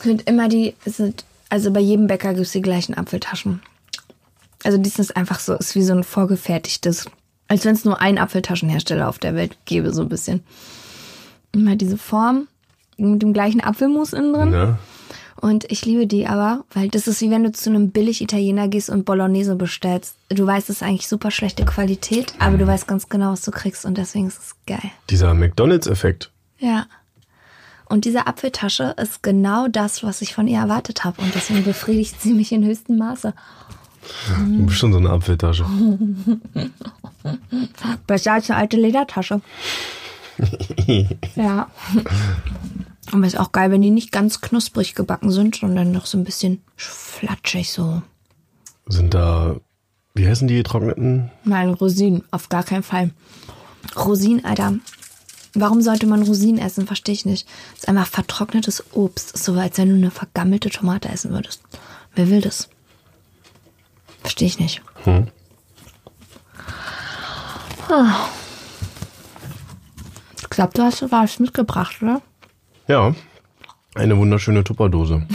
Es sind immer die, sind, also bei jedem Bäcker gibt es die gleichen Apfeltaschen. Also dies ist einfach so, ist wie so ein vorgefertigtes, als wenn es nur einen Apfeltaschenhersteller auf der Welt gäbe, so ein bisschen. Immer diese Form mit dem gleichen Apfelmus innen drin. Ja. Und ich liebe die aber, weil das ist wie wenn du zu einem billig Italiener gehst und Bolognese bestellst. Du weißt, es ist eigentlich super schlechte Qualität, aber du weißt ganz genau, was du kriegst und deswegen ist es geil. Dieser McDonalds-Effekt. Ja. Und diese Apfeltasche ist genau das, was ich von ihr erwartet habe. Und deswegen befriedigt sie mich in höchstem Maße. Du bist schon so eine Apfeltasche. Besser als eine alte Ledertasche. ja. Und ist auch geil, wenn die nicht ganz knusprig gebacken sind, sondern noch so ein bisschen flatschig so. Sind da, wie heißen die getrockneten? Nein, Rosinen, auf gar keinen Fall. Rosinen, Alter. Warum sollte man Rosinen essen? Verstehe ich nicht. Das ist einfach vertrocknetes Obst. Ist so, als wenn du eine vergammelte Tomate essen würdest. Wer will das? Verstehe ich nicht. Hm. Ah. Ich glaube, du hast was mitgebracht, oder? Ja. Eine wunderschöne Tupperdose.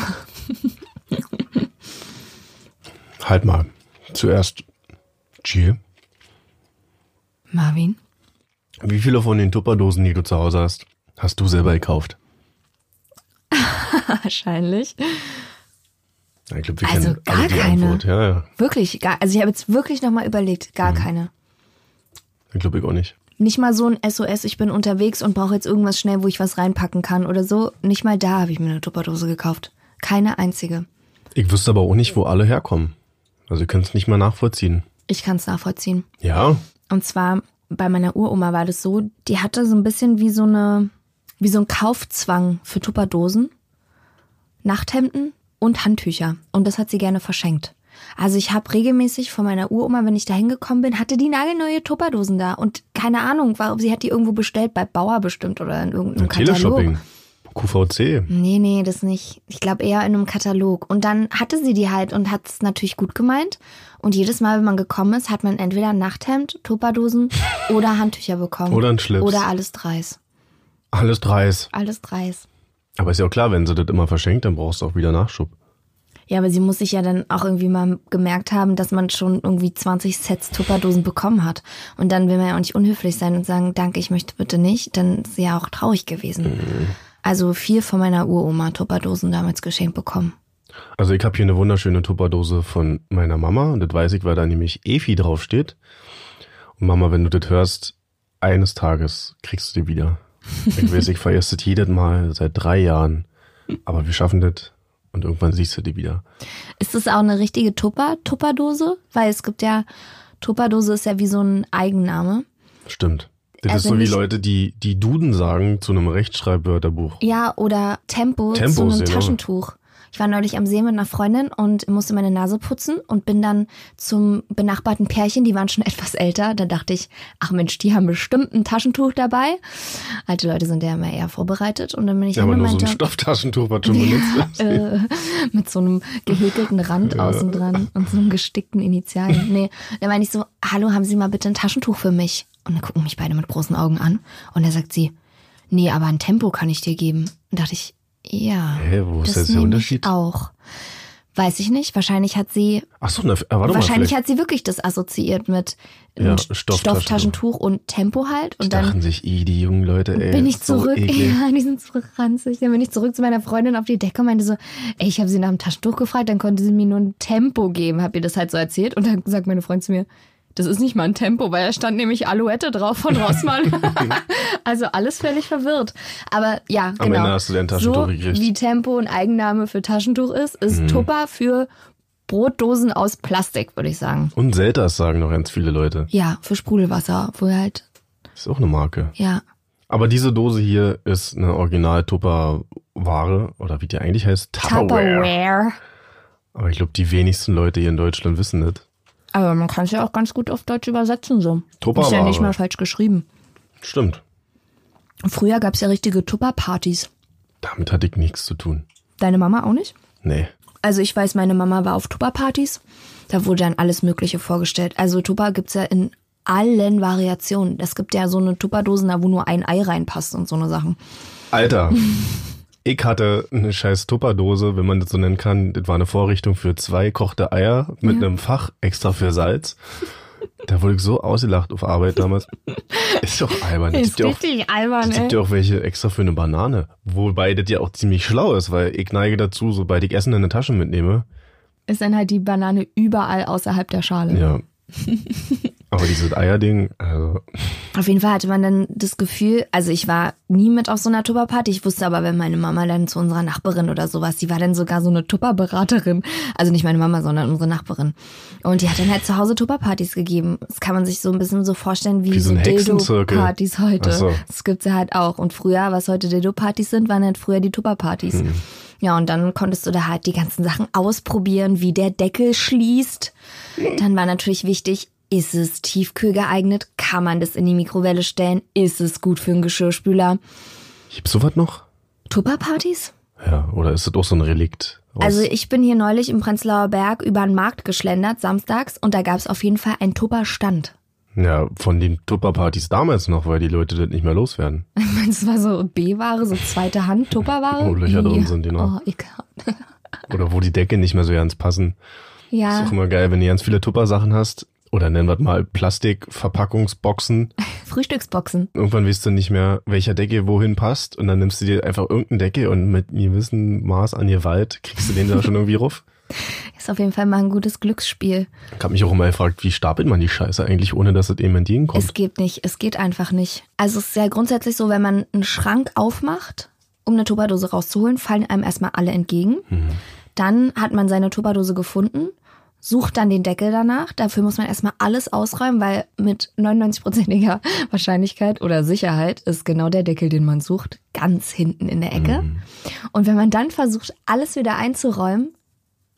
halt mal. Zuerst Cheer. Marvin? Wie viele von den Tupperdosen, die du zu Hause hast, hast du selber gekauft? Wahrscheinlich. Ich glaube, wir Also kennen gar alle die keine. Antwort. Ja, ja. Wirklich, gar, also ich habe jetzt wirklich nochmal überlegt, gar keine. Ich glaube, ich auch nicht. Nicht mal so ein SOS, ich bin unterwegs und brauche jetzt irgendwas schnell, wo ich was reinpacken kann oder so. Nicht mal da habe ich mir eine Tupperdose gekauft. Keine einzige. Ich wüsste aber auch nicht, wo alle herkommen. Also ihr könnt es nicht mal nachvollziehen. Ich kann es nachvollziehen. Ja, Und zwar bei meiner Uroma war das so, die hatte so ein bisschen wie so eine, wie so ein Kaufzwang für Tupperdosen, Nachthemden und Handtücher. Und das hat sie gerne verschenkt. Also ich habe regelmäßig von meiner Uroma, wenn ich da hingekommen bin, hatte die nagelneue Tupperdosen da. Und keine Ahnung, warum sie hat die irgendwo bestellt, bei Bauer bestimmt oder in irgendeinem Katalog. Teleshopping. QVC. Nee, nee, das nicht. Ich glaube eher in einem Katalog. Und dann hatte sie die halt und hat es natürlich gut gemeint. Und jedes Mal, wenn man gekommen ist, hat man entweder ein Nachthemd, Tupperdosen oder Handtücher bekommen. Oder ein Schlips. Oder alles dreis. Alles dreis. Alles dreis. Aber ist ja auch klar, wenn sie das immer verschenkt, dann brauchst du auch wieder Nachschub. Ja, aber sie muss sich ja dann auch irgendwie mal gemerkt haben, dass man schon irgendwie 20 Sets Tupperdosen bekommen hat. Und dann will man ja auch nicht unhöflich sein und sagen, danke, ich möchte bitte nicht. Dann ist sie ja auch traurig gewesen. Also vier von meiner Uroma Tupperdosen damals geschenkt bekommen. Also ich habe hier eine wunderschöne Tupperdose von meiner Mama. Und das weiß ich, weil da nämlich Efi draufsteht. Und Mama, wenn du das hörst, eines Tages kriegst du die wieder. Ich weiß, ich veresse das jedes Mal seit drei Jahren. Aber wir schaffen das. Und irgendwann siehst du die wieder. Ist das auch eine richtige Tupper, Tupperdose? Weil es gibt ja, Tupperdose ist ja wie so ein Eigenname. Stimmt. Das Also ist so wie Leute, die, die Duden sagen zu einem Rechtschreibwörterbuch. Ja, oder Tempo, Tempo, zu einem genau. Taschentuch. Ich war neulich am See mit einer Freundin und musste meine Nase putzen und bin dann zum benachbarten Pärchen, die waren schon etwas älter. Da dachte ich, ach Mensch, die haben bestimmt ein Taschentuch dabei. Alte Leute sind ja immer eher vorbereitet. Und dann bin ich Ja, aber nur so ein Stofftaschentuch, was schon benutzt ist. äh, mit so einem gehäkelten Rand außen dran und so einem gestickten Initialen. Nee, da meine ich so, hallo, haben Sie mal bitte ein Taschentuch für mich? Und dann gucken mich beide mit großen Augen an. Und dann sagt sie, nee, aber ein Tempo kann ich dir geben. Und dachte ich, ja. Hä, wo ist das jetzt der Unterschied? Auch. Weiß ich nicht. Wahrscheinlich hat sie, Ach so, na, warte mal. wahrscheinlich vielleicht hat sie wirklich das assoziiert mit Ja, Stofftaschentuch. Stofftaschentuch und Tempo halt. Und dann dachten sich, ih, die jungen Leute, ey. bin ich so zurück. eklig. ja, die sind so ranzig. Dann bin ich zurück zu meiner Freundin auf die Decke und meinte so, ey, ich habe sie nach dem Taschentuch gefragt, dann konnte sie mir nur ein Tempo geben, hab ihr das halt so erzählt. Und dann sagt meine Freundin zu mir, das ist nicht mal ein Tempo, weil da stand nämlich Alouette drauf von Rossmann. also alles völlig verwirrt. Aber ja, genau. Am Ende hast du dein Taschentuch so gekriegt. wie Tempo ein Eigenname für Taschentuch ist, ist Tupper für Brotdosen aus Plastik, würde ich sagen. Und Selters sagen noch ganz viele Leute. Ja, für Sprudelwasser, wo halt, Ist auch eine Marke. ja. Aber diese Dose hier ist eine Original-Tupper-Ware, oder wie die eigentlich heißt, Tupperware. Tupperware. Aber ich glaube, die wenigsten Leute hier in Deutschland wissen das. Aber man kann es ja auch ganz gut auf Deutsch übersetzen so. Tupperware. Ist ja nicht mal falsch geschrieben. Stimmt. Früher gab es ja richtige Tupper-Partys. Damit hatte ich nichts zu tun. Deine Mama auch nicht? Nee. Also ich weiß, meine Mama war auf Tupper-Partys. Da wurde dann alles Mögliche vorgestellt. Also Tupper gibt's ja in allen Variationen. Es gibt ja so eine Tupperdosen, da wo nur ein Ei reinpasst und so eine Sachen. Alter. Ich hatte eine scheiß Tupperdose, wenn man das so nennen kann. Das war eine Vorrichtung für zwei kochte Eier mit einem Fach extra für Salz. Da wurde ich so ausgelacht auf Arbeit damals. Ist doch albern. Gibt ja auch, albern, es gibt ja auch welche extra für eine Banane. Wobei das ja auch ziemlich schlau ist, weil ich neige dazu, sobald ich Essen in eine Tasche mitnehme. Ist dann halt die Banane überall außerhalb der Schale. Ja. Aber dieses Eierding, also, Auf jeden Fall hatte man dann das Gefühl, also ich war nie mit auf so einer Tupperparty. Ich wusste aber, wenn meine Mama dann zu unserer Nachbarin oder sowas, die war dann sogar so eine Tupperberaterin. Also nicht meine Mama, sondern unsere Nachbarin. Und die hat dann halt zu Hause Tupperpartys gegeben. Das kann man sich so ein bisschen so vorstellen wie, Wie so so. Dildo-Partys heute. So. Das gibt's ja halt auch. Und früher, was heute Dildo-Partys sind, waren halt früher die Tupperpartys. Hm. Ja, und dann konntest du da halt die ganzen Sachen ausprobieren, wie der Deckel schließt. Dann war natürlich wichtig, ist es tiefkühl geeignet? Kann man das in die Mikrowelle stellen? Ist es gut für einen Geschirrspüler? gibt's sowas noch? Tupperpartys? Ja, oder ist das auch so ein Relikt? Also ich bin hier neulich im Prenzlauer Berg über den Markt geschlendert, samstags, und da gab es auf jeden Fall einen Tupperstand. ja, von den Tupperpartys damals noch, weil die Leute das nicht mehr loswerden. Ich meine, es war so B-Ware, so zweite Hand Tupperware. Wo Löcher Ih. drin sind, die noch. Oh, ekelhaft. Oder wo die Decke nicht mehr so ganz passen. Ist Ja, auch immer geil, wenn du ganz viele Tupper-Sachen hast. Oder nennen wir es mal Plastikverpackungsboxen. Frühstücksboxen. Irgendwann weißt du nicht mehr, welcher Deckel wohin passt. Und dann nimmst du dir einfach irgendeinen Deckel und mit einem gewissen Maß an Gewalt kriegst du den da schon irgendwie ruf. Ist auf jeden Fall mal ein gutes Glücksspiel. Ich hab mich auch immer gefragt, wie stapelt man die Scheiße eigentlich, ohne dass es eben entgegenkommt. Es geht nicht, es geht einfach nicht. Also es ist ja grundsätzlich so, wenn man einen Schrank aufmacht, um eine Tupperdose rauszuholen, fallen einem erstmal alle entgegen. Dann hat man seine Tupperdose gefunden, sucht dann den Deckel danach. Dafür muss man erstmal alles ausräumen, weil mit 99%iger Wahrscheinlichkeit oder Sicherheit ist genau der Deckel, den man sucht, ganz hinten in der Ecke. Und wenn man dann versucht, alles wieder einzuräumen,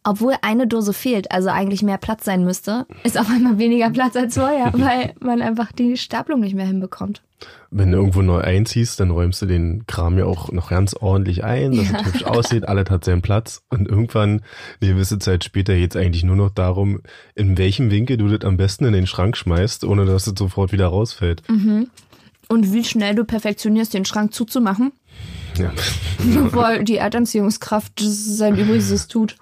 obwohl eine Dose fehlt, also eigentlich mehr Platz sein müsste, ist auf einmal weniger Platz als vorher, weil man einfach die Stapelung nicht mehr hinbekommt. Wenn du irgendwo neu einziehst, dann räumst du den Kram ja auch noch ganz ordentlich ein, dass Ja. es hübsch aussieht, alles hat seinen Platz. Und irgendwann, eine gewisse Zeit später, geht's eigentlich nur noch darum, in welchem Winkel du das am besten in den Schrank schmeißt, ohne dass es sofort wieder rausfällt. Und wie schnell du perfektionierst, den Schrank zuzumachen, Ja. bevor die Erdanziehungskraft sein Übriges tut.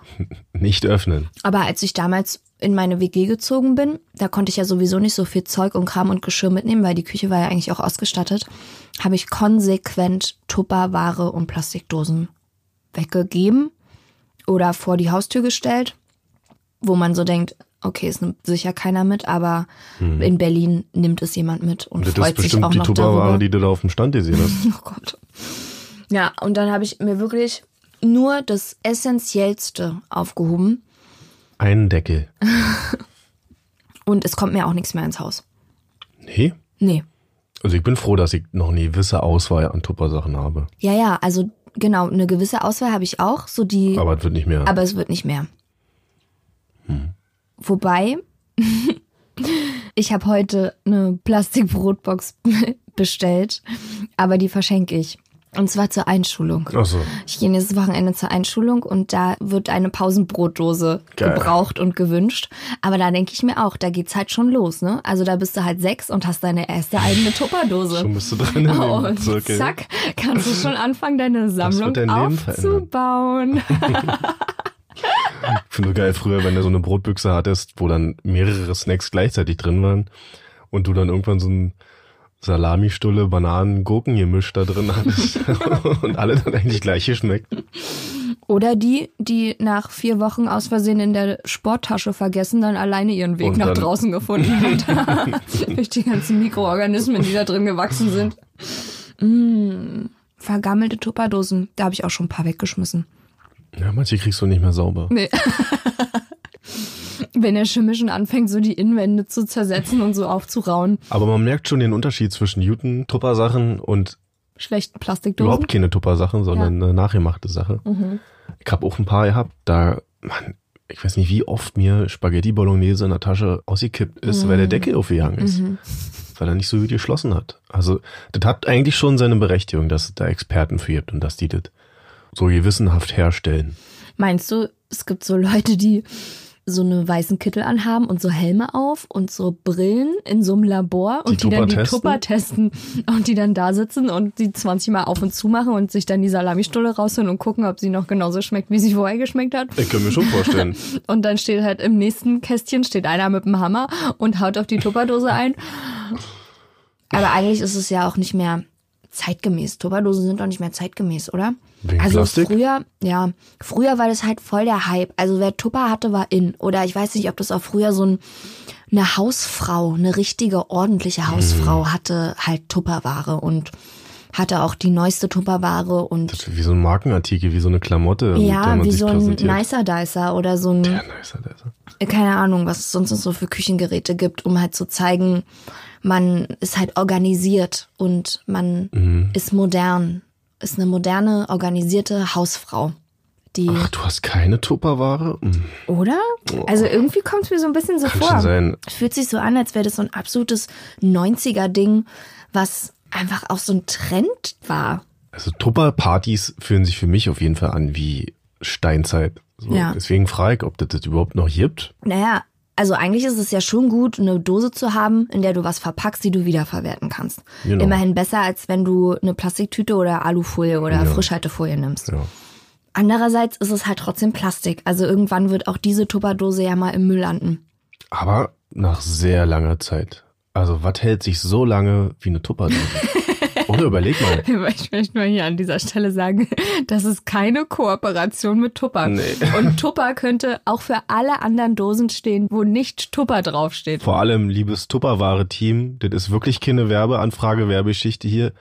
Nicht öffnen. Aber als ich damals in meine WG gezogen bin, da konnte ich ja sowieso nicht so viel Zeug und Kram und Geschirr mitnehmen, weil die Küche war ja eigentlich auch ausgestattet, habe ich konsequent Tupperware und Plastikdosen weggegeben oder vor die Haustür gestellt, wo man so denkt, okay, es nimmt sicher keiner mit, aber in Berlin nimmt es jemand mit und Und das freut ist sich bestimmt auch die noch Tupperware, darüber. die du da auf dem Stand gesehen hast. Oh Gott. Ja, und dann habe ich mir wirklich nur das Essentiellste aufgehoben Einen Deckel. und es kommt mir auch nichts mehr ins Haus. Nee. Nee. Also ich bin froh, dass ich noch eine gewisse Auswahl an Tuppersachen habe. Ja, ja, also genau, eine gewisse Auswahl habe ich auch, so die, Aber es wird nicht mehr. aber es wird nicht mehr. Wobei, ich habe heute eine Plastikbrotbox bestellt, aber die verschenke ich. Und zwar zur Einschulung. Ach so. Ich gehe nächstes Wochenende zur Einschulung und da wird eine Pausenbrotdose Geil. gebraucht und gewünscht. Aber da denke ich mir auch, da geht's halt schon los, ne? Also da bist du halt sechs und hast deine erste eigene Tupperdose. Schon bist du drin in Oh, und Zirkel. zack, kannst du schon anfangen, deine Sammlung aufzubauen. Ich finde geil früher, wenn du so eine Brotbüchse hattest, wo dann mehrere Snacks gleichzeitig drin waren und du dann irgendwann so ein Salamistulle, Bananen, Gurkengemisch da drin hattest und alle dann eigentlich gleich geschmeckt. Oder die, die nach vier Wochen aus Versehen in der Sporttasche vergessen, dann alleine ihren Weg Und nach draußen gefunden hat. Durch die ganzen Mikroorganismen, die da drin gewachsen sind. Mm, vergammelte Tupperdosen, da habe ich auch schon ein paar weggeschmissen. Ja, manche kriegst du nicht mehr sauber. Nee. Wenn der Schimmel schon anfängt, so die Innenwände zu zersetzen und so aufzurauen. Aber man merkt schon den Unterschied zwischen Newton-Tupper-Sachen und Schlechten Plastikdosen. überhaupt keine Tupper-Sachen, sondern eine nachgemachte Sache. Mhm. Ich habe auch ein paar gehabt, da, Mann, ich weiß nicht, wie oft mir Spaghetti Bolognese in der Tasche ausgekippt ist, weil der Deckel aufgegangen ist. Mhm. Weil er nicht so gut geschlossen hat. Also, das hat eigentlich schon seine Berechtigung, dass es da Experten für gibt und dass die das so gewissenhaft herstellen. Meinst du, es gibt so Leute, die so eine weißen Kittel anhaben und so Helme auf und so Brillen in so einem Labor und die, Die dann die Tupper testen und die dann da sitzen und die 20 Mal auf und zu machen und sich dann die Salamistulle rausholen und gucken, ob sie noch genauso schmeckt, wie sie vorher geschmeckt hat. Ich kann mir schon vorstellen. Und dann steht halt im nächsten Kästchen steht einer mit dem Hammer und haut auf die Tupperdose ein. Aber eigentlich ist es ja auch nicht mehr zeitgemäß. Tupperdosen sind doch nicht mehr zeitgemäß, oder? Wegen also Plastik? früher, ja, früher war das halt voll der Hype. Also wer Tupper hatte, war in. Oder ich weiß nicht, ob das auch früher so ein, eine Hausfrau, eine richtige, ordentliche Hausfrau Mhm. hatte halt Tupperware und hatte auch die neueste Tupperware und Das ist wie so ein Markenartikel, wie so eine Klamotte, der ja, wie so ein. Nicer Dicer oder so ein Ja, nicer, nicer. keine Ahnung, was es sonst noch so für Küchengeräte gibt, um halt zu zeigen, man ist halt organisiert und man Mhm. ist modern, ist eine moderne, organisierte Hausfrau. Die, Ach, du hast keine Tupperware? Hm, oder? Also irgendwie kommt es mir so ein bisschen so Kann vor. schon sein. Fühlt sich so an, als wäre das so ein absolutes 90er-Ding, was einfach auch so ein Trend war. Also Tupper-Partys fühlen sich für mich auf jeden Fall an wie Steinzeit. So, Ja. Deswegen frage ich, ob das, das überhaupt noch gibt. Naja, also eigentlich ist es ja schon gut, eine Dose zu haben, in der du was verpackst, die du wiederverwerten kannst. Genau. Immerhin besser, als wenn du eine Plastiktüte oder Alufolie oder Ja. Frischhaltefolie nimmst. Ja. Andererseits ist es halt trotzdem Plastik. Also irgendwann wird auch diese Tupperdose ja mal im Müll landen. Aber nach sehr langer Zeit. Also was hält sich so lange wie eine Tupperdose? Oder überleg mal. Ich möchte mal hier an dieser Stelle sagen, das ist keine Kooperation mit Tupper. Nee. Und Tupper könnte auch für alle anderen Dosen stehen, wo nicht Tupper draufsteht. Vor allem, liebes Tupperware-Team, das ist wirklich keine Werbeanfrage, Werbegeschichte hier,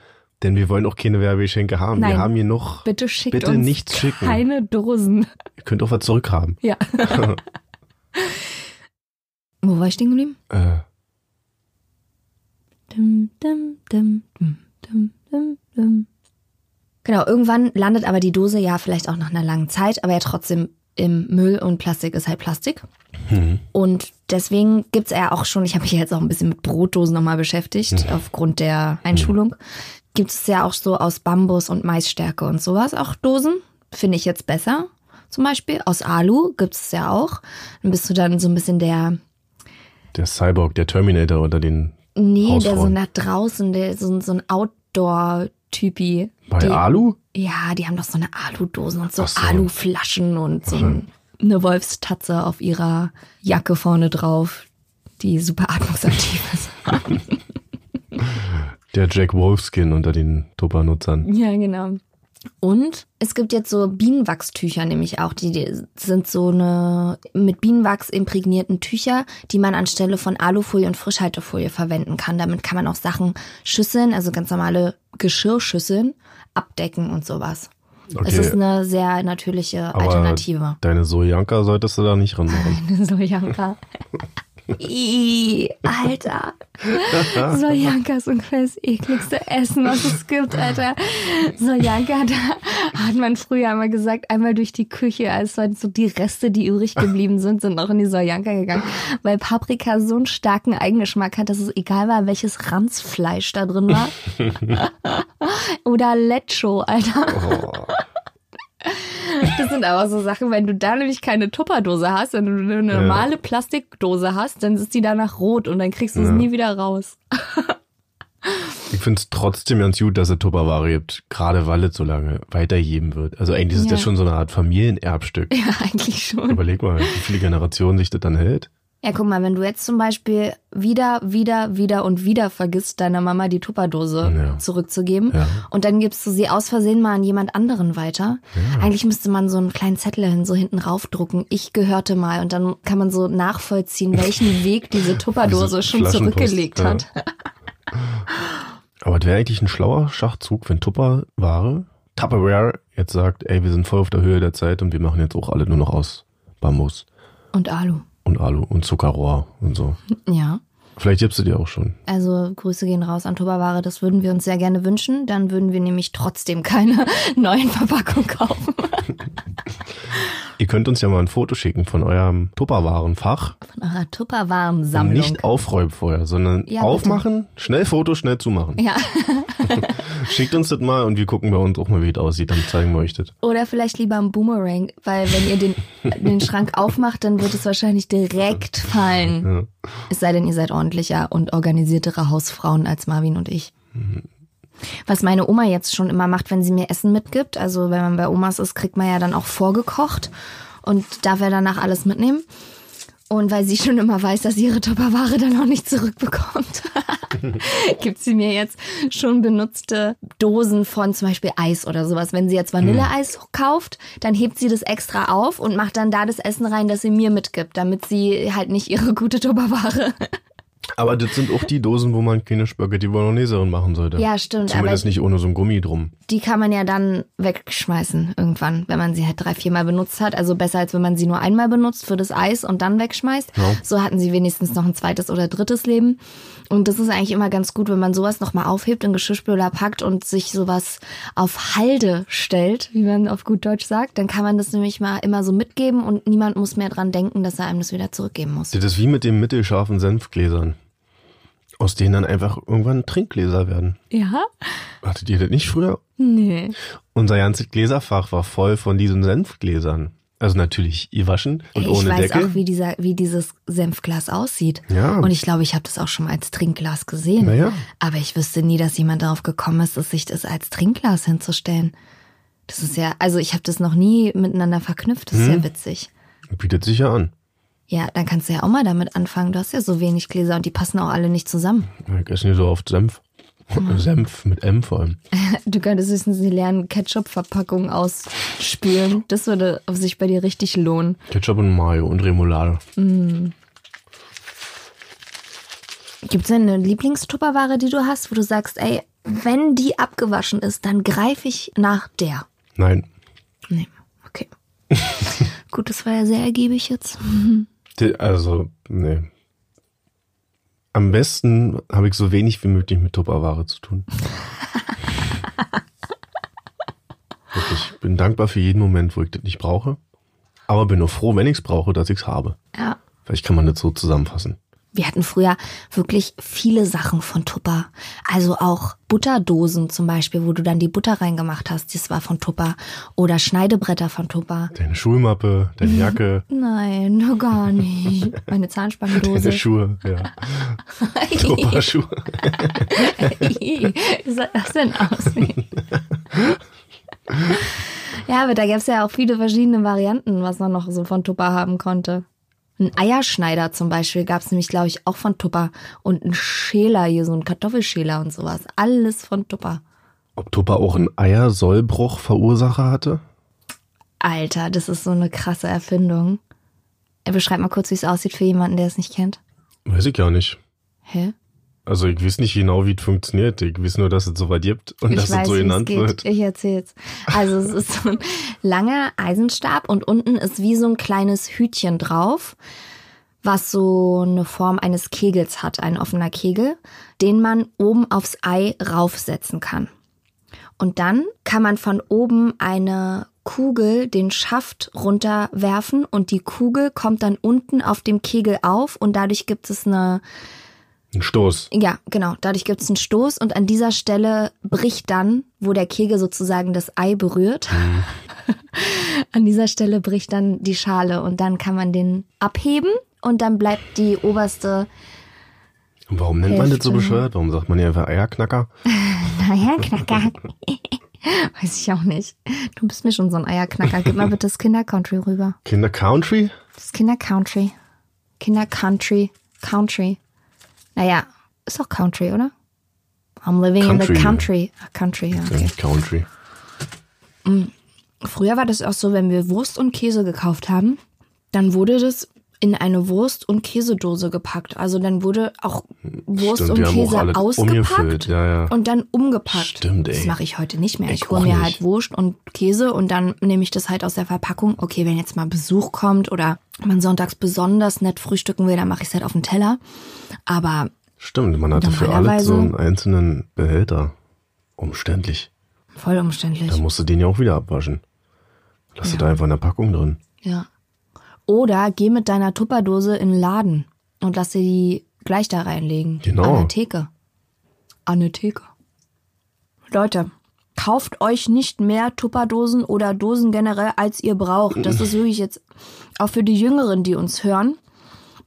denn wir wollen auch keine Werbegeschenke haben. Nein. Wir haben hier noch, Bitte schickt bitte uns nichts schicken. keine Dosen. Ihr könnt auch was zurückhaben. Ja. Wo war ich stehen geblieben? Äh, Dum, dum, dum, dum, dum, dum, dum. Genau, irgendwann landet aber die Dose ja vielleicht auch nach einer langen Zeit, aber ja trotzdem im Müll und Plastik ist halt Plastik. Und deswegen gibt's ja auch schon, ich habe mich jetzt auch ein bisschen mit Brotdosen nochmal beschäftigt, aufgrund der Einschulung, gibt es ja auch so aus Bambus und Maisstärke und sowas auch Dosen. Finde ich jetzt besser. Zum Beispiel aus Alu gibt es ja auch. Dann bist du dann so ein bisschen der der Cyborg, der Terminator unter den Nee, der so nach draußen, der so, so ein Outdoor-Typi. bei Die- Alu? Ja, die haben doch so eine Aludosen und so, so. Aluflaschen und so ein, eine Wolfstatze auf ihrer Jacke vorne drauf, die super atmungsaktiv ist. Der Jack Wolfskin unter den Tupper-Nutzern. ja, genau. Und es gibt jetzt so Bienenwachstücher nämlich auch. Die, sind so eine mit Bienenwachs imprägnierten Tücher, die man anstelle von Alufolie und Frischhaltefolie verwenden kann. Damit kann man auch Sachen, Schüsseln, also ganz normale Geschirrschüsseln, abdecken und sowas. Okay, Es ist eine sehr natürliche aber Alternative. deine Sojanka solltest du da nicht ranmachen. Sojanka. Ih, Alter. Sojanka ist ungefähr das ekligste Essen, was es gibt, Alter. Sojanka, da hat man früher einmal gesagt, einmal durch die Küche, als so die Reste, die übrig geblieben sind, sind noch in die Sojanka gegangen. Weil Paprika so einen starken Eigengeschmack hat, dass es egal war, welches Ranzfleisch da drin war. Oder Lecho, Alter. Oh. Das sind aber so Sachen, wenn du da nämlich keine Tupperdose hast, wenn du eine normale Plastikdose hast, dann ist die danach rot und dann kriegst du es Ja. nie wieder raus. Ich finde es trotzdem ganz gut, dass es Tupperware gibt, gerade weil es so lange weitergeben wird. Also eigentlich ist Ja. das schon so eine Art Familienerbstück. Ja, eigentlich schon. Überleg mal, wie viele Generationen sich das dann hält. Ja, guck mal, wenn du jetzt zum Beispiel wieder, wieder, wieder und wieder vergisst, deiner Mama die Tupperdose Ja. zurückzugeben Ja. und dann gibst du sie aus Versehen mal an jemand anderen weiter. Eigentlich müsste man so einen kleinen Zettel hin, so hinten raufdrucken. Ich gehörte mal und dann kann man so nachvollziehen, welchen Weg diese Tupperdose schon zurückgelegt ja. hat. Aber das wäre eigentlich ein schlauer Schachzug, wenn Tupperware, Tupperware jetzt sagt, ey, wir sind voll auf der Höhe der Zeit und wir machen jetzt auch alle nur noch aus Bambus Und Alu. Und Alu und Zuckerrohr und so. Ja. Vielleicht gibst du dir auch schon. Also Grüße gehen raus an Tupperware, das würden wir uns sehr gerne wünschen. Dann würden wir nämlich trotzdem keine neuen Verpackungen kaufen. Ihr könnt uns ja mal ein Foto schicken von eurem Tupperwarenfach. Von eurer Tupperwarensammlung. Nicht aufräumen vorher, sondern Ja, bitte. aufmachen, schnell Foto, schnell zumachen. ja. Schickt uns das mal und wir gucken bei uns auch mal, wie das aussieht. Dann zeigen wir euch das. Oder vielleicht lieber ein Boomerang, weil wenn ihr den, den Schrank aufmacht, dann wird es wahrscheinlich direkt fallen. Es sei denn, ihr seid ordentlicher und organisiertere Hausfrauen als Marvin und ich. Was meine Oma jetzt schon immer macht, wenn sie mir Essen mitgibt. Also wenn man bei Omas ist, kriegt man ja dann auch vorgekocht und darf er danach alles mitnehmen. Und weil sie schon immer weiß, dass sie ihre Tupperware dann auch nicht zurückbekommt, gibt sie mir jetzt schon benutzte Dosen von zum Beispiel Eis oder sowas. Wenn sie jetzt Vanilleeis kauft, dann hebt sie das extra auf und macht dann da das Essen rein, das sie mir mitgibt, damit sie halt nicht ihre gute Tupperware. Aber das sind auch die Dosen, wo man keine Spaghetti Bolognese drin machen sollte. Ja, stimmt, Zumindest aber- nicht ohne so ein Gummi drum. Die kann man ja dann wegschmeißen irgendwann, wenn man sie halt drei, viermal benutzt hat. Also besser, als wenn man sie nur einmal benutzt für das Eis und dann wegschmeißt. Ja. So hatten sie wenigstens noch ein zweites oder drittes Leben. Und das ist eigentlich immer ganz gut, wenn man sowas nochmal aufhebt, in Geschirrspüler packt und sich sowas auf Halde stellt, wie man auf gut Deutsch sagt. Dann kann man das nämlich mal immer so mitgeben und niemand muss mehr dran denken, dass er einem das wieder zurückgeben muss. Das ist wie mit den mittelscharfen Senfgläsern. Aus denen dann einfach irgendwann Trinkgläser werden. Ja? Hattet ihr das nicht früher? Nee. Unser ganzes Gläserfach war voll von diesen Senfgläsern. Also natürlich gewaschen und ich ohne weiß Deckel. auch, wie, dieser, wie dieses Senfglas aussieht. Ja. Und ich glaube, ich habe das auch schon mal als Trinkglas gesehen. Naja. Aber ich wüsste nie, dass jemand darauf gekommen ist, sich das als Trinkglas hinzustellen. Das ist ja, also ich habe das noch nie miteinander verknüpft. Das ist Hm. ja witzig. Bietet sich ja an. Ja, dann kannst du ja auch mal damit anfangen. Du hast ja so wenig Gläser und die passen auch alle nicht zusammen. Ich esse nicht so oft Senf. Hm. Senf mit M vor allem. Du könntest höchstens die leeren Ketchup-Verpackungen ausspülen. Das würde sich bei dir richtig lohnen. Ketchup und Mayo und Remoulade. Gibt es denn eine Lieblingstupperware, die du hast, wo du sagst, ey, wenn die abgewaschen ist, dann greife ich nach der? Nein. Nee, okay. Gut, das war ja sehr ergiebig jetzt. Also, nee. Am besten habe ich so wenig wie möglich mit Tupperware zu tun. Ich bin dankbar für jeden Moment, wo ich das nicht brauche. Aber bin nur froh, wenn ich es brauche, dass ich es habe. Ja. Vielleicht kann man das so zusammenfassen. Wir hatten früher wirklich viele Sachen von Tupper. Also auch Butterdosen zum Beispiel, wo du dann die Butter reingemacht hast. Das war von Tupper. Oder Schneidebretter von Tupper. Deine Schulmappe, deine Jacke, Nein, nur gar nicht. Meine Zahnspangendose. deine Schuhe, ja. Tupperschuhe. Wie soll das denn aussehen? ja, aber da gab es ja auch viele verschiedene Varianten, was man noch so von Tupper haben konnte. Ein Eierschneider zum Beispiel gab es nämlich, glaube ich, auch von Tupper. Und ein Schäler hier, so ein Kartoffelschäler und sowas. Alles von Tupper. Ob Tupper auch einen Eiersollbruch-Verursacher hatte? Alter, das ist so eine krasse Erfindung. Beschreib mal kurz, wie es aussieht für jemanden, der es nicht kennt. Weiß ich gar nicht. Hä? Also ich weiß nicht genau, wie es funktioniert. Ich weiß nur, dass es sowas gibt und dass es so genannt geht. wird. Ich erzähl's. Also es ist so ein langer Eisenstab und unten ist wie so ein kleines Hütchen drauf, was so eine Form eines Kegels hat, ein offener Kegel, den man oben aufs Ei raufsetzen kann. Und dann kann man von oben eine Kugel den Schaft runterwerfen und die Kugel kommt dann unten auf dem Kegel auf und dadurch gibt es eine Ein Stoß. ja, genau. Dadurch gibt es einen Stoß und an dieser Stelle bricht dann, wo der Kegel sozusagen das Ei berührt, an dieser Stelle bricht dann die Schale und dann kann man den abheben und dann bleibt die oberste, Und warum nennt man das so Hälfte. bescheuert? Warum sagt man ja einfach Eierknacker? naja, Knacker. Weiß ich auch nicht. Du bist mir schon so ein Eierknacker. Gib mal bitte das Kinder-Country rüber. Kinder Country? Das Kinder-Country. Kinder-Country. Country. Naja, ist doch Country, oder? I'm living in the Country. country. Ah, Country, ja. Okay. Ja, Country. Früher war das auch so, wenn wir Wurst und Käse gekauft haben, dann wurde das in eine Wurst- und Käsedose gepackt. Also dann wurde auch Wurst Stimmt, und Käse ausgepackt ja, ja. und dann umgepackt. Stimmt, ey. Das mache ich heute nicht mehr. Ich Ich, hole mir nicht. halt Wurst und Käse und dann nehme ich das halt aus der Verpackung. Okay, wenn jetzt mal Besuch kommt oder man sonntags besonders nett frühstücken will, dann mache ich es halt auf den Teller. Aber Stimmt, man hatte für alles so einen einzelnen Behälter. Umständlich. voll umständlich. Da musst du den ja auch wieder abwaschen. Lass du da einfach in der Packung drin. Ja. Oder geh mit deiner Tupperdose in den Laden und lass dir die gleich da reinlegen. Genau. An der Theke. An der Theke. Leute, kauft euch nicht mehr Tupperdosen oder Dosen generell, als ihr braucht. Das ist wirklich jetzt auch für die Jüngeren, die uns hören.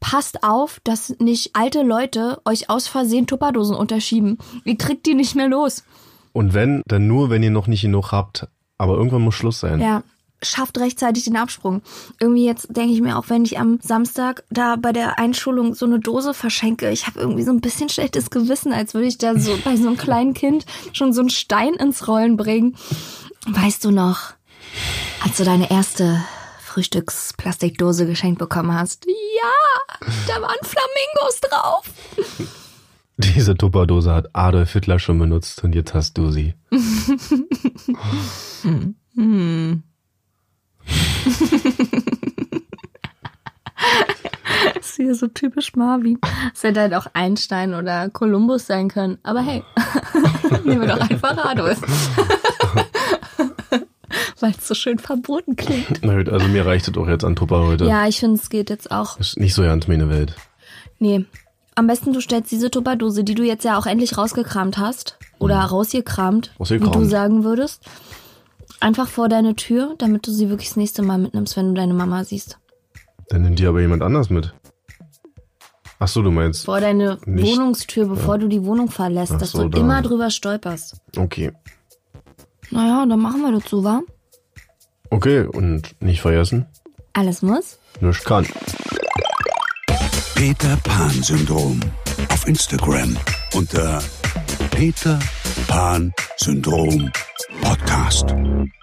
Passt auf, dass nicht alte Leute euch aus Versehen Tupperdosen unterschieben. Ihr kriegt die nicht mehr los. Und wenn, dann nur, wenn ihr noch nicht genug habt. Aber irgendwann muss Schluss sein. Ja, schafft rechtzeitig den Absprung. Irgendwie jetzt denke ich mir auch, wenn ich am Samstag da bei der Einschulung so eine Dose verschenke, ich habe irgendwie so ein bisschen schlechtes Gewissen, als würde ich da so bei so einem kleinen Kind schon so einen Stein ins Rollen bringen. Weißt du noch, als du deine erste Frühstücksplastikdose geschenkt bekommen hast? Ja, da waren Flamingos drauf. Diese Tupperdose hat Adolf Hitler schon benutzt und jetzt hast du sie. Das ist hier so typisch Marvin. Es hätte halt auch Einstein oder Kolumbus sein können. Aber hey, nehmen wir doch einfach Adolf. Weil es so schön verboten klingt. Na gut, also mir reicht es auch jetzt an Tupper heute. Ja, ich finde, es geht jetzt auch. Ist nicht so ernst meine Welt. Nee. Am besten du stellst diese Tupperdose, die du jetzt ja auch endlich rausgekramt hast, oder rausgekramt, wie Rausgekramt. du sagen würdest, einfach vor deine Tür, damit du sie wirklich das nächste Mal mitnimmst, wenn du deine Mama siehst. Dann nimmt die aber jemand anders mit. Ach so, du meinst. Vor deine Nicht- Wohnungstür, bevor du die Wohnung verlässt, Ach dass so, du da. immer drüber stolperst. Okay. Naja, dann machen wir das so, wa? Okay, und nicht vergessen, Alles muss. nichts kann. Peter Pan Syndrom. Auf Instagram unter Peter Pan Syndrom Podcast.